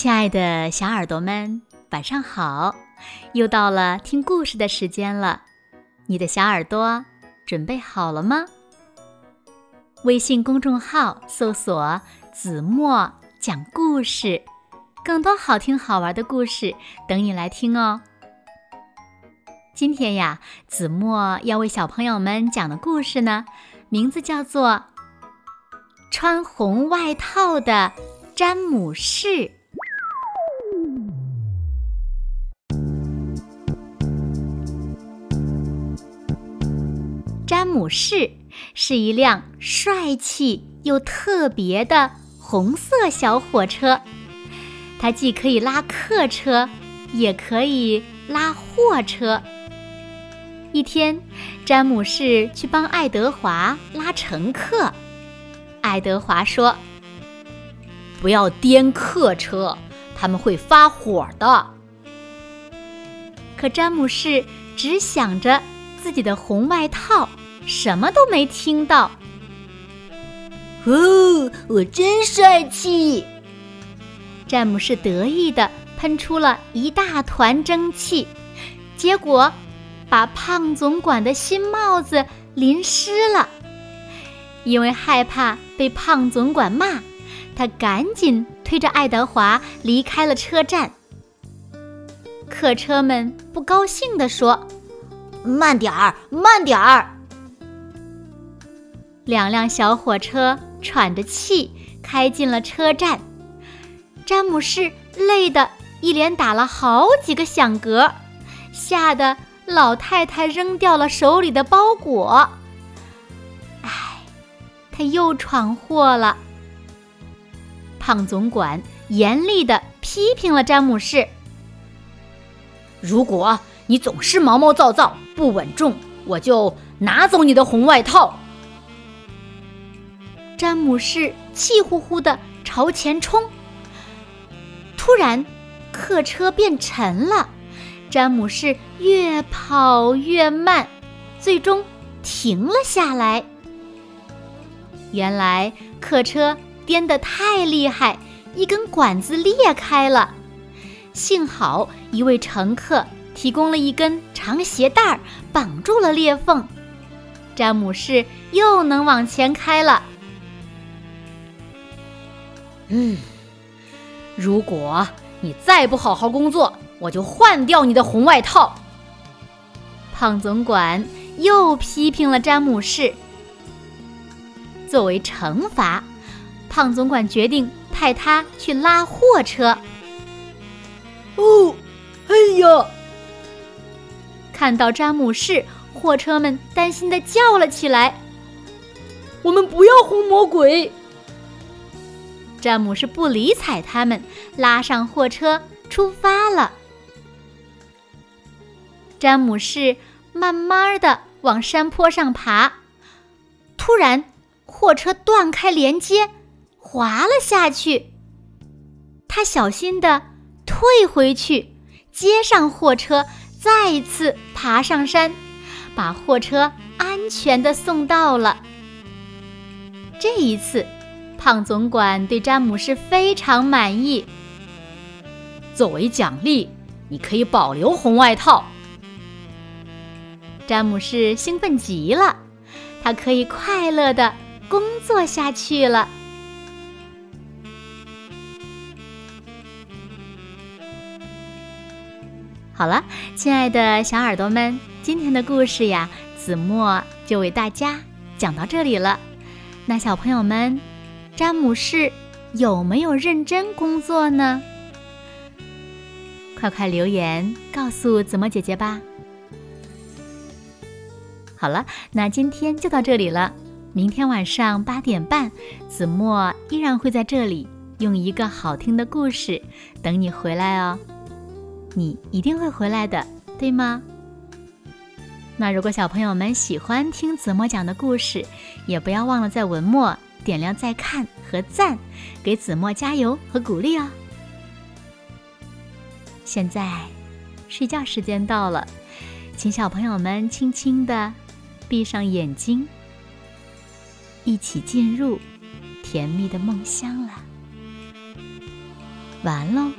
亲爱的小耳朵们，晚上好！又到了听故事的时间了，你的小耳朵准备好了吗？微信公众号搜索“子墨讲故事”，更多好听好玩的故事等你来听哦。今天呀，子墨要为小朋友们讲的故事呢，名字叫做《穿红外套的詹姆士》。詹姆士是一辆帅气又特别的红色小火车，它既可以拉客车，也可以拉货车。一天，詹姆士去帮爱德华拉乘客。爱德华说：“不要颠客车，他们会发火的。”可詹姆士只想着自己的红外套。什么都没听到。哦，我真帅气！詹姆士得意地喷出了一大团蒸汽，结果把胖总管的新帽子淋湿了。因为害怕被胖总管骂，他赶紧推着爱德华离开了车站。客车们不高兴地说：“慢点儿，慢点儿！”两辆小火车喘着气开进了车站，詹姆士累得一连打了好几个响嗝，吓得老太太扔掉了手里的包裹。唉，他又闯祸了。胖总管严厉地批评了詹姆士：“如果你总是毛毛躁躁、不稳重，我就拿走你的红外套。”詹姆士气呼呼地朝前冲，突然，客车变沉了，詹姆士越跑越慢，最终停了下来。原来客车颠得太厉害，一根管子裂开了，幸好一位乘客提供了一根长鞋带儿绑住了裂缝，詹姆士又能往前开了。嗯，如果你再不好好工作，我就换掉你的红外套。胖总管又批评了詹姆士。作为惩罚，胖总管决定派他去拉货车。哦，哎呀！看到詹姆士，货车们担心的叫了起来：“我们不要红魔鬼！”詹姆士不理睬他们，拉上货车出发了。詹姆士慢慢的往山坡上爬，突然，货车断开连接，滑了下去。他小心的退回去，接上货车，再次爬上山，把货车安全的送到了。这一次。胖总管对詹姆士非常满意。作为奖励，你可以保留红外套。詹姆士兴奋极了，他可以快乐的工作下去了。好了，亲爱的小耳朵们，今天的故事呀，子墨就为大家讲到这里了。那小朋友们。詹姆士有没有认真工作呢？快快留言告诉子墨姐姐吧。好了，那今天就到这里了。明天晚上八点半，子墨依然会在这里用一个好听的故事等你回来哦。你一定会回来的，对吗？那如果小朋友们喜欢听子墨讲的故事，也不要忘了在文末。点亮再看和赞，给子墨加油和鼓励哦！现在睡觉时间到了，请小朋友们轻轻的闭上眼睛，一起进入甜蜜的梦乡了。完喽。